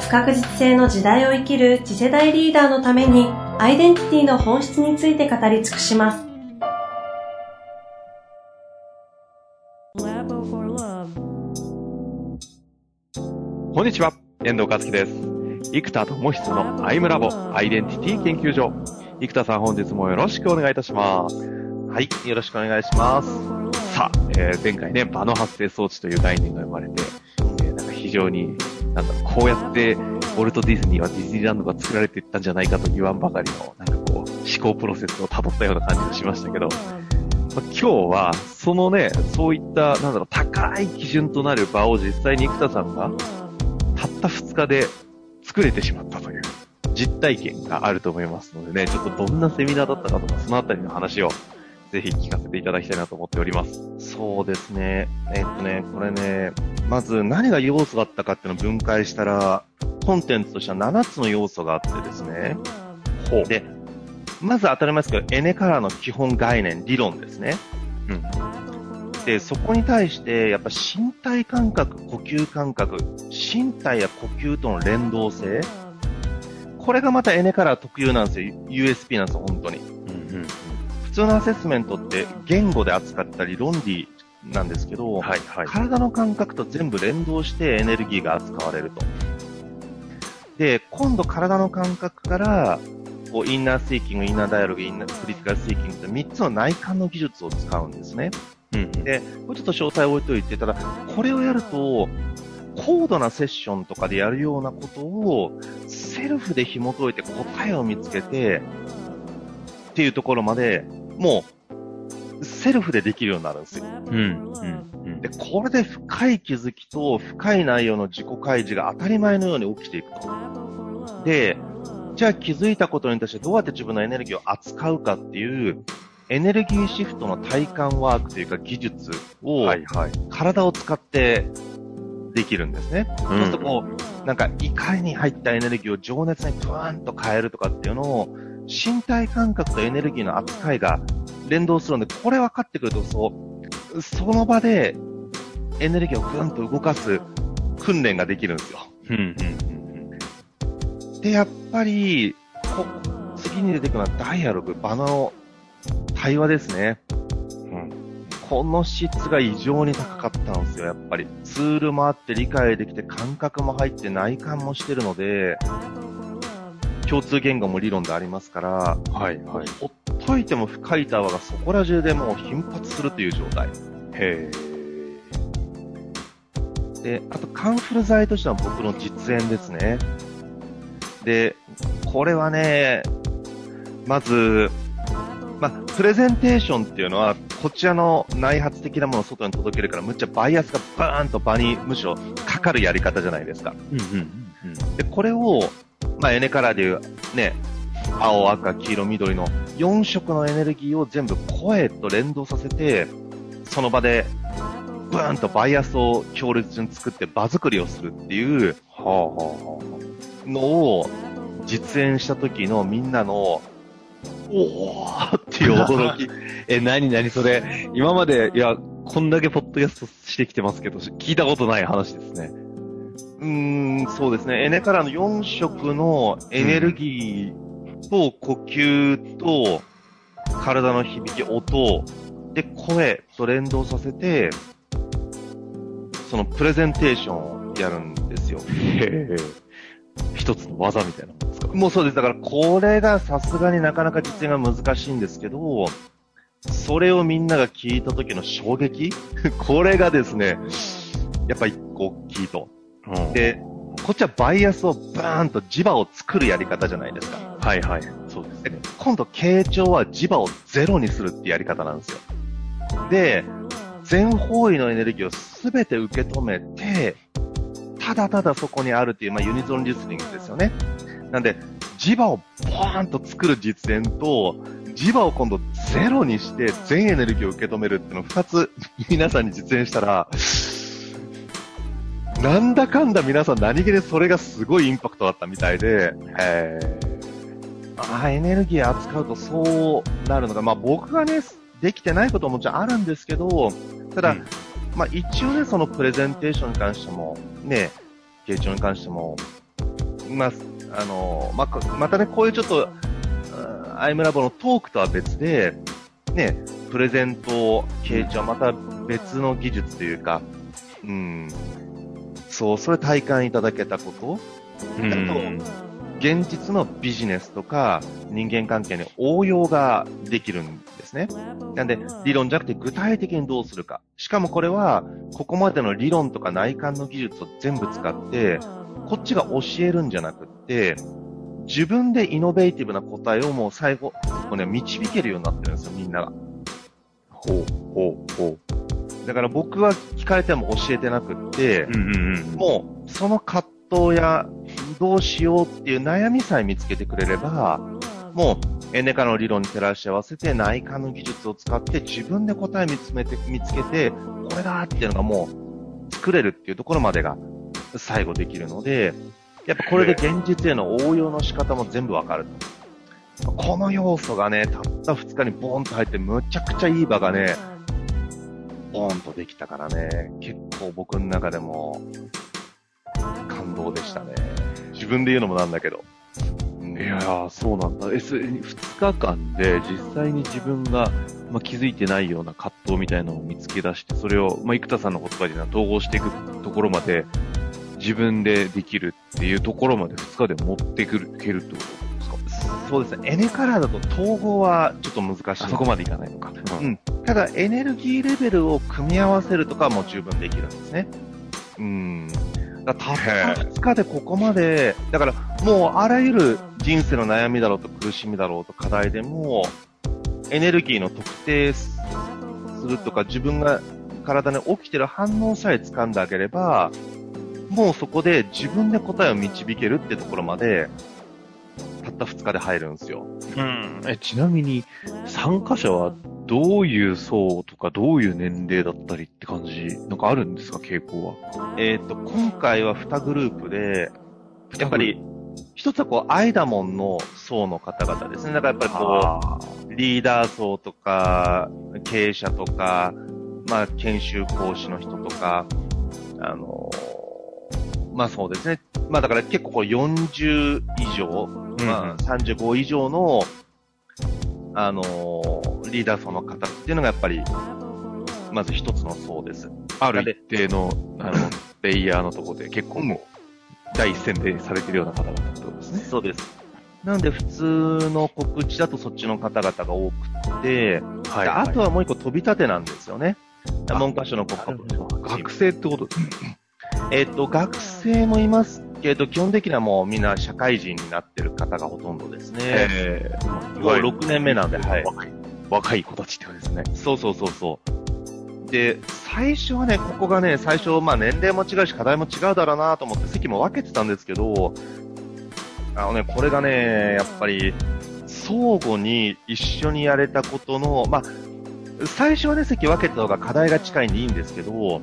不確実性の時代を生きる次世代リーダーのためにアイデンティティの本質について語り尽くします。こんにちは、遠藤和樹です。生田智久のアイムラボアイデンティティ研究所。生田さん本日もよろしくお願いいたします。はい、よろしくお願いします。さあ、えー、前回ね、場の発生装置という概念が生まれて、えー、なんか非常に、なんだ、こうやってウォルト・ディズニーはディズニーランドが作られていったんじゃないかと言わんばかりの、なんかこう、思考プロセスを辿ったような感じがしましたけど、まあ、今日は、そのね、そういった、なんだろう、高い基準となる場を実際に生田さんが、たった2日で作れてしまったという実体験があると思いますのでね、ちょっとどんなセミナーだったかとか、そのあたりの話をぜひ聞かせていただきたいなと思っております。そうですね。えっとね、これね、まず何が要素があったかっていうのを分解したら、コンテンツとしては7つの要素があってですね。ほう。で、まず当たり前ですけど、エネカラーの基本概念、理論ですね。うん。で、そこに対して、やっぱ身体感覚、呼吸感覚、身体や呼吸との連動性、これがまたエネカラー特有なんですよ。USP なんですよ、本当に。うんうん普通のアセスメントって言語で扱ったり論理なんですけど、はいはい、体の感覚と全部連動してエネルギーが扱われると。で、今度体の感覚から、こう、インナースイーキング、インナーダイアログ、インナークリティカルスイーキングって3つの内観の技術を使うんですね。うん、で、これちょっと詳細を置いといてたら、これをやると、高度なセッションとかでやるようなことを、セルフで紐解いて答えを見つけて、っていうところまで、もう、セルフでできるようになるんですよ。うん。うん。で、これで深い気づきと深い内容の自己開示が当たり前のように起きていくと。で、じゃあ気づいたことに対してどうやって自分のエネルギーを扱うかっていう、エネルギーシフトの体感ワークというか技術を、はいはい、体を使ってできるんですね。うん、そうするとこう、なんか怒りに入ったエネルギーを情熱にブーンと変えるとかっていうのを、身体感覚とエネルギーの扱いが連動するので、これ分かってくると、そう、その場でエネルギーをぐんと動かす訓練ができるんですよ。うんうんうん、で、やっぱり、こ次に出てくるのはダイアログ、場の対話ですね。うん。この質が異常に高かったんですよ、やっぱり。ツールもあって理解できて感覚も入って内観もしてるので、共通言語も理論でありますから、はいはい。ほっといても深いタワーがそこら中でもう頻発するという状態。へー。で、あとカンフル剤としては僕の実演ですね。で、これはね、まず、まあ、プレゼンテーションっていうのは、こちらの内発的なものを外に届けるから、むっちゃバイアスがバーンと場にむしろかかるやり方じゃないですか。うんうんうん、で、これを、まあ、エネカラーでいうね、青、赤、黄色、緑の4色のエネルギーを全部声と連動させて、その場で、ブーンとバイアスを強烈に作って場作りをするっていう、のを実演した時のみんなの、おーっていう驚き。え、なになにそれ？今まで、いや、こんだけポッドキャストしてきてますけど、聞いたことない話ですね。うーん、そうですね。エネからの4色のエネルギーと呼吸と体の響き、音で声と連動させて、そのプレゼンテーションをやるんですよ。へ一つの技みたいなもんですか？もうそうです。だからこれがさすがになかなか実演が難しいんですけど、それをみんなが聞いた時の衝撃？これがですね、やっぱ一個大きいと。で、こっちはバイアスをバーンと磁場を作るやり方じゃないですか。はいはい。そうですね。今度、傾聴は磁場をゼロにするってやり方なんですよ。で、全方位のエネルギーをすべて受け止めて、ただただそこにあるっていう、まあ、ユニゾンリスニングですよね。なんで、磁場をボーンと作る実演と、磁場を今度ゼロにして全エネルギーを受け止めるっていうのを二つ皆さんに実演したら、なんだかんだ皆さん何気にそれがすごいインパクトだったみたいで、えー、あエネルギー扱うとそうなるのが、まあ僕がね、できてないことももちろんあるんですけど、ただ、うん、まあ一応ね、そのプレゼンテーションに関しても、ね、傾聴に関しても、まあ、あの、まあ、またね、こういうちょっと、アイムラボのトークとは別で、ね、プレゼント、傾聴はまた別の技術というか、うん、そう、それ体感いただけたこと、うん、あと、現実のビジネスとか人間関係に応用ができるんですね。なんで、理論じゃなくて具体的にどうするか。しかもこれは、ここまでの理論とか内観の技術を全部使って、こっちが教えるんじゃなくって、自分でイノベーティブな答えをもう最後、もうね、導けるようになってるんですよ、みんなが。ほう、ほう、ほう。だから僕は聞かれても教えてなくって、うんうんうん、もうその葛藤やどうしようっていう悩みさえ見つけてくれれば、もうエネカの理論に照らし合わせて内科の技術を使って自分で答え見つめて、見つけて、これだっていうのがもう作れるっていうところまでが最後できるので、やっぱこれで現実への応用の仕方も全部わかる。この要素がね、たった2日にボーンと入って、むちゃくちゃいい場がね、ボーンとできたからね、結構僕の中でも感動でしたね。自分で言うのもなんだけど。いやー、そうなんだ。え、それ、2日間で実際に自分が、まあ、気づいてないような葛藤みたいなのを見つけ出して、それを、まあ、生田さんの言葉で統合していくところまで、自分でできるっていうところまで2日で持ってくる、けるってことそうですね。エネカラーだと統合はちょっと難しい。そこまでいかないのか。うん。ただ、エネルギーレベルを組み合わせるとかはもう十分できるんですね。うん。だたった2日でここまで、だからもうあらゆる人生の悩みだろうと苦しみだろうと課題でも、エネルギーの特定するとか自分が体に起きてる反応さえ掴んであげれば、もうそこで自分で答えを導けるってところまで、たった2日で入るんですよ。うん。え、ちなみに、参加者はどういう層とかどういう年齢だったりって感じ、なんかあるんですか、傾向は。えっ、と、今回は2グループで、やっぱり、一つはこう、アイダモンの層の方々ですね。だからやっぱりこう、リーダー層とか、経営者とか、まあ、研修講師の人とか、あのまあそうですね。まあだから結構こう40以上、まあ35以上の、あのー、リーダー層の方っていうのがやっぱり、まず一つの層です。ある一定の、あの、レイヤーのところで結構もう、第一線でされてるような方々ってことですね。そうです。なんで普通の告知だとそっちの方々が多くて、はい、あとはもう一個飛び立てなんですよね。文科省の国家学生ってこと？ですね。えっ、と、学生もいますけど、基本的にはもうみんな社会人になってる方がほとんどですね。えー、もう6年目なんで、はい。若い、若い子たちってことですね。そうそうそうそう。で、最初はね、ここがね、最初、まあ年齢も違うし課題も違うだろうなと思って席も分けてたんですけど、あのね、これがね、やっぱり、相互に一緒にやれたことの、まあ、最初はね、席分けた方が課題が近いんでいいんですけど、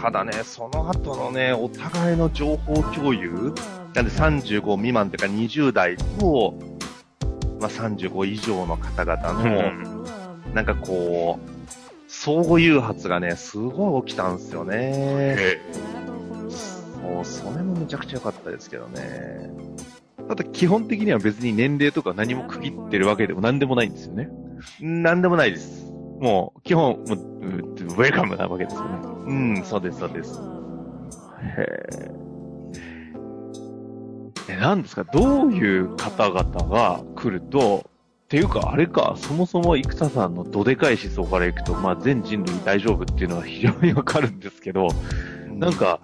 ただね、その後のね、お互いの情報共有、なんで35未満というか20代と、まあ、35以上の方々の、なんかこう、相互誘発がね、すごい起きたんですよね。そう、それもめちゃくちゃ良かったですけどね。ただ基本的には別に年齢とか何も区切ってるわけでも何でもないんですよね。何でもないです。もう、基本、もう、ウェルカムなわけですよね。うん、そうです、そうです。へえ。なんですか？どういう方々が来ると、っていうか、あれか、そもそも生田さんのどでかい思想からいくと、まあ、全人類大丈夫っていうのは非常にわかるんですけど、なんか、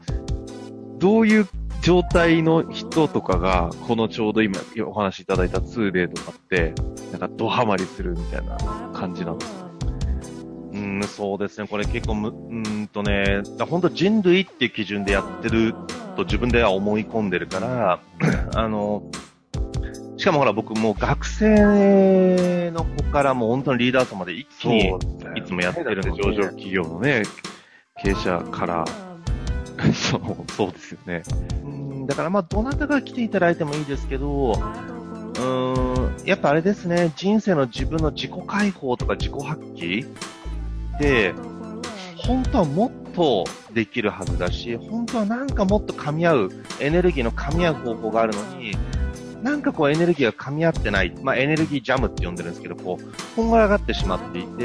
どういう状態の人とかが、このちょうど今お話しいただいた 2day とかって、なんかドハマりするみたいな感じなんですか？ん、そうですね。これ結構む、うーんとね、本当人類っていう基準でやってると自分では思い込んでるから、あの、しかもほら僕もう学生の子からもう本当にリーダー層まで一気に、いつもやってるのでだ上場企業のね、経営者から、そう、そうですよね。うんだからまあどなたが来ていただいてもいいですけど、うーん、やっぱあれですね、人生の自分の自己解放とか自己発揮本当はもっとできるはずだし、本当はなんかもっと噛み合う、エネルギーの噛み合う方法があるのに、なんかこうエネルギーが噛み合ってない、まあエネルギージャムって呼んでるんですけど、こう、こんがらがってしまっていて、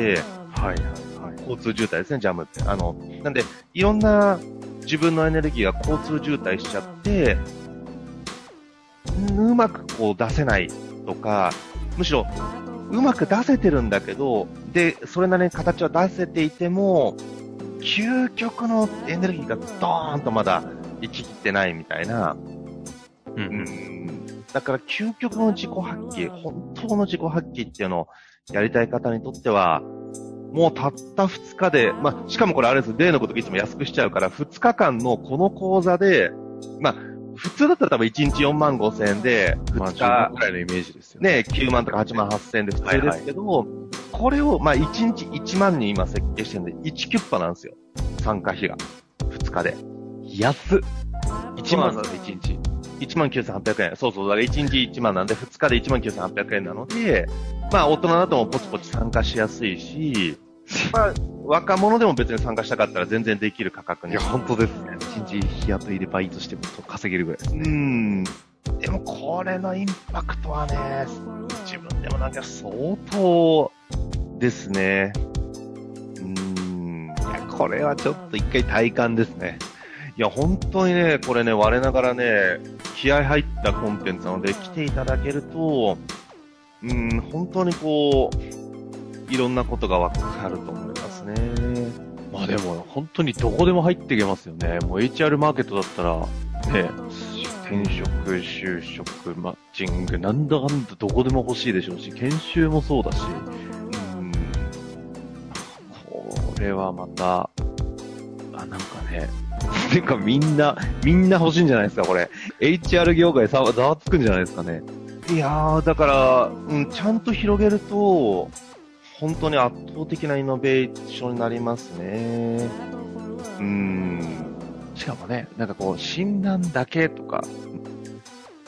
はいはいはい。交通渋滞ですね、ジャムって。あの、なんで、いろんな自分のエネルギーが交通渋滞しちゃって、んうまくこう出せないとか、むしろ、うまく出せてるんだけど、で、それなりに形は出せていても、究極のエネルギーがドーンとまだ行ききってないみたいな、うんうん。だから究極の自己発揮、本当の自己発揮っていうのをやりたい方にとっては、もうたった2日で、まあ、しかもこれあれです、例のこといつも安くしちゃうから、2日間のこの講座で、まあ、普通だったら多分1日4万5千円で、まあ、2 10万日く、らいのイメージですよね。ね、9万とか8万8千円で普通ですけど、これを、まあ、1日1万人今設計してるんで、1キュッパなんですよ。参加費が。2日で。安っ !1 万そうだね、1日。1万9800円。そうそう。だから1日1万なんで、2日で1万9800円なので、まあ大人だともポチポチ参加しやすいし、まあ若者でも別に参加したかったら全然できる価格に。いや、本当ですね。1日日雇いでバイトしても稼げるぐらいですうね。ん。でもこれのインパクトはね、自分でもなんか相当ですね。うん。いや、これはちょっと一回体感ですね。いや、本当にね、これね、我ながらね、気合入ったコンテンツなので、来ていただけると、うん、本当にこう、いろんなことがわかると思いまでも、本当にどこでも入っていけますよね。もう HR マーケットだったら、ね、転職、就職、マッチング、なんだかんだどこでも欲しいでしょうし、研修もそうだし、うん、これはまた、あ、なんかね、てかみんな、みんな欲しいんじゃないですか、これ。HR 業界ざわつくんじゃないですかね。いやー、だから、うん、ちゃんと広げると、本当に圧倒的なイノベーションになりますね。うん。しかもね、なんかこう、診断だけとか、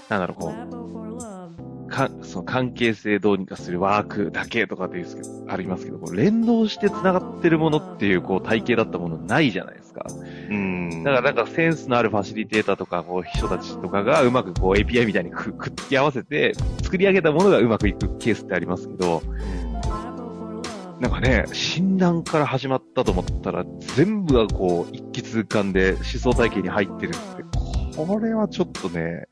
なんだろう、こう、か、その関係性どうにかするワークだけとかっていうけどありますけど、こう連動して繋がってるものっていう、こう、体系だったものないじゃないですか。うん。だからなんかセンスのあるファシリテーターとか、こう、人たちとかがうまくこう、API みたいにくくっつき合わせて、作り上げたものがうまくいくケースってありますけど、なんかね、診断から始まったと思ったら、全部がこう、一気通貫で思想体系に入ってるって、これはちょっとね、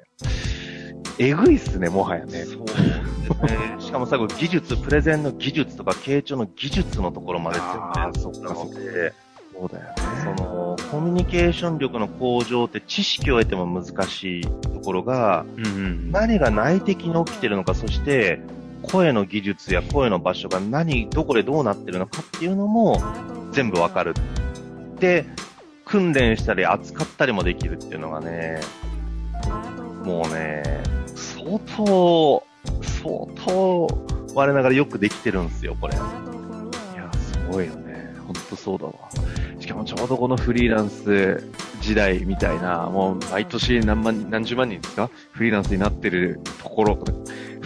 えぐいっすね、もはやね。そうですね。しかも最後、技術、プレゼンの技術とか、傾聴の技術のところまで全部なので、そうだよその、コミュニケーション力の向上って知識を得ても難しいところが、うんうん。何が内的に起きてるのか、そして、声の技術や声の場所が何、どこでどうなってるのかっていうのも全部わかる。で、訓練したり扱ったりもできるっていうのがね、もうね、相当、相当、我ながらよくできてるんですよ、これ。いや、すごいよね。ほんとそうだわ。しかもちょうどこのフリーランス時代みたいな、もう毎年何万、何十万人ですか？フリーランスになってるところ、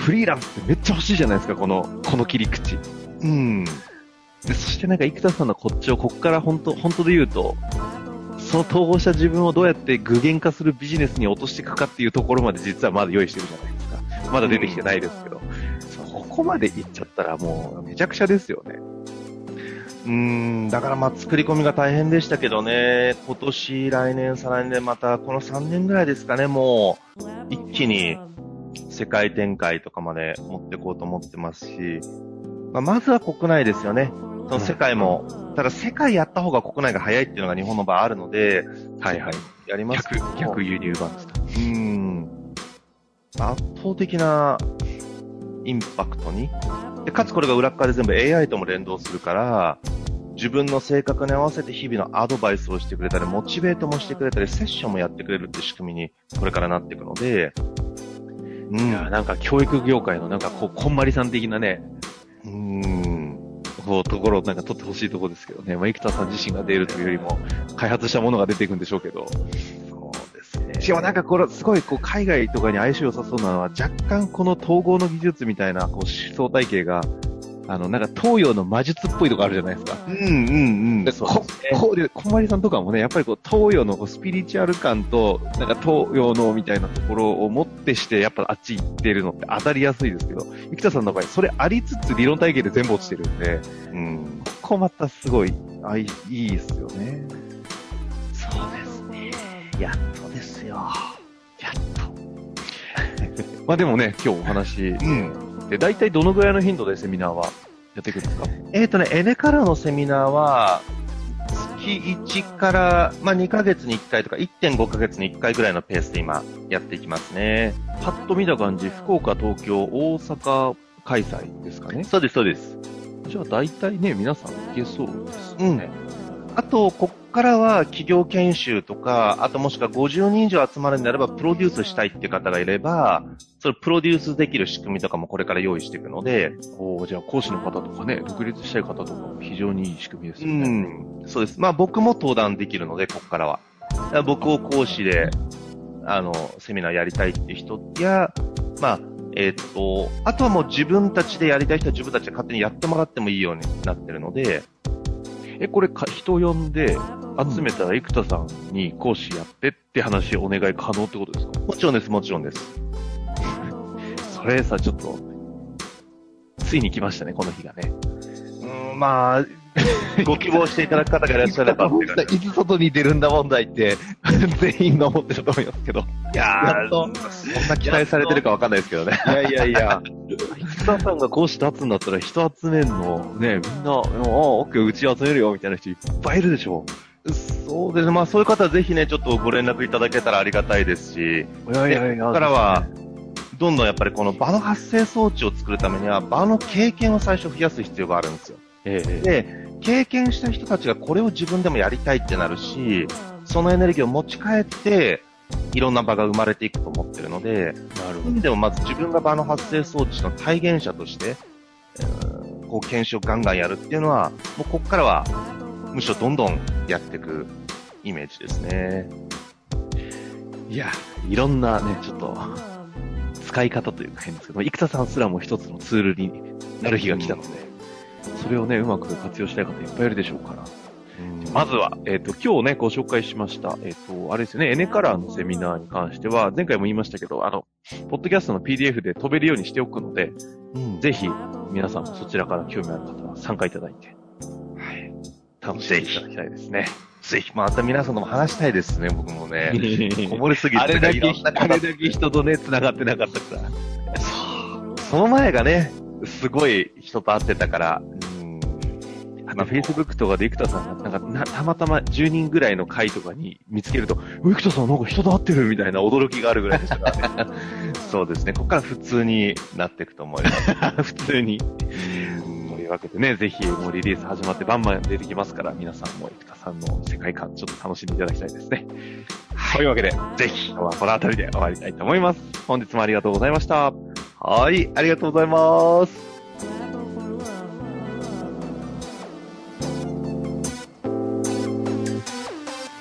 フリーランスってめっちゃ欲しいじゃないですか、この、この切り口。うん。で、そしてなんか生田さんのこっちをこっから本当、本当で言うと、その統合した自分をどうやって具現化するビジネスに落としていくかっていうところまで実はまだ用意してるじゃないですか。まだ出てきてないですけど。そこまでいっちゃったらもうめちゃくちゃですよね。うーん、だからまあ作り込みが大変でしたけどね、今年、来年、再来年またこの3年ぐらいですかね、もう一気に世界展開とかまで持っていこうと思ってますし、まあ、まずは国内ですよね。その世界も、ただ世界やった方が国内が早いっていうのが日本の場合あるので、はいはい。やりますけ逆ど、逆輸入版ですか。うーん。圧倒的なインパクトに。で、かつこれが裏っ側で全部 AI とも連動するから、自分の性格に合わせて日々のアドバイスをしてくれたり、モチベートもしてくれたり、セッションもやってくれるって仕組みにこれからなっていくので、うん、いやなんか教育業界のなんかこう、こんまりさん的なね、うん、こう、ところをなんか取ってほしいところですけどね。まあ、生田さん自身が出るというよりも、開発したものが出ていくんでしょうけど。そうですね。しかもなんかこれ、すごいこう、海外とかに相性良さそうなのは、若干この統合の技術みたいな、こう、思想体系が、あの、なんか東洋の魔術っぽいとこあるじゃないですか。うんうんうん。で、そうこ、こで、小森さんとかもね、やっぱりこう、東洋のスピリチュアル感と、なんか東洋のみたいなところをもってして、やっぱあっち行ってるのって当たりやすいですけど、生田さんの場合、それありつつ理論体系で全部落ちてるんで、うん。ここまたすごい、あいいですよね。そうですね。やっとですよ。やっと。まあでもね、今日お話、うん。で、大体どのぐらいの頻度でセミナーはやっていくんですか？えっ、ー、とね、エネからのセミナーは、月1から、まあ、2ヶ月に1回とか1.5ヶ月に1回ぐらいのペースで今やっていきますね。パッと見た感じ、福岡、東京、大阪開催ですかね？そうです、そうです。じゃあ大体ね、皆さん行けそうですね。うん。あと、こっからは企業研修とか、あともしくは50人以上集まるんであれば、プロデュースしたいっていう方がいれば、それプロデュースできる仕組みとかもこれから用意していくので、おじゃあ講師の方とかね、独立したい方とかも非常にいい仕組みですよね。うん、そうです。まあ僕も登壇できるので、ここからは。から僕を講師で、あの、セミナーやりたいっていう人や、まあ、えっ、と、あとはもう自分たちでやりたい人は自分たちで勝手にやってもらってもいいようになってるので、え、これか、人呼んで、集めたら生田さんに講師やってって話お願い可能ってことですか？もちろんです、もちろんです。それさ、ちょっと、ついに来ましたね、この日がね。うん、まあ、ご希望していただく方がいらっしゃればいつ外に出るんだ問題って、全員が思ってると思いますけど。いやー、そんな期待されてるかわかんないですけどね。いやいやいや、生田さんが講師立つんだったら人集めんの、ね、みんな、ああ、オッケー、うち集めるよ、みたいな人いっぱいいるでしょ。そうですね。まあそういう方はぜひね、ちょっとご連絡いただけたらありがたいですし、いや。いや。いや、ここからは、どんどんや。っぱりこの場の発生装置を作るためには、場の経験を最初増や。す必要があるんですよ。ええ、で、経験した人たちがこれを自分でもやりたいってなるし、そのエネルギーを持ち帰って、いろんな場が生まれていくと思ってるので、なるほど。でもまず自分が場の発生装置の体現者として、えー、こう検証をガンガンやるっていうのは、もうここからは、むしろどんどんやっていくイメージですね。いや、いろんなね、ちょっと、使い方というか変ですけど、生田さんすらも一つのツールになる日が来たので、それをね、うまく活用したい方いっぱいいるでしょうから。まずは、えっ、ー、と、今日ね、ご紹介しました、えっ、ー、と、あれですよね、エネカラーのセミナーに関しては、前回も言いましたけど、あの、ポッドキャストの PDF で飛べるようにしておくので、うん、ぜひ、皆さんもそちらから興味ある方は参加いただいて、はい、楽しんでいただきたいですね。ぜひ、また皆さんとも話したいですね、僕もね。こもりすぎて、あれだけ、あれだけ人とね、繋がってなかったから。その前がね、すごい人と会ってたから、まあ、Facebook とかで生田さんが、なんかな、たまたま10人ぐらいの会とかに見つけると、生田さんなんか人と会ってるみたいな驚きがあるぐらいでしたからね。そうですね。ここから普通になっていくと思います。普通に。というわけでね、ぜひもうリリース始まってバンバン出てきますから、皆さんも生田さんの世界観ちょっと楽しんでいただきたいですね。はい。というわけで、ぜひ今日はこの辺りで終わりたいと思います。本日もありがとうございました。はい、ありがとうございます。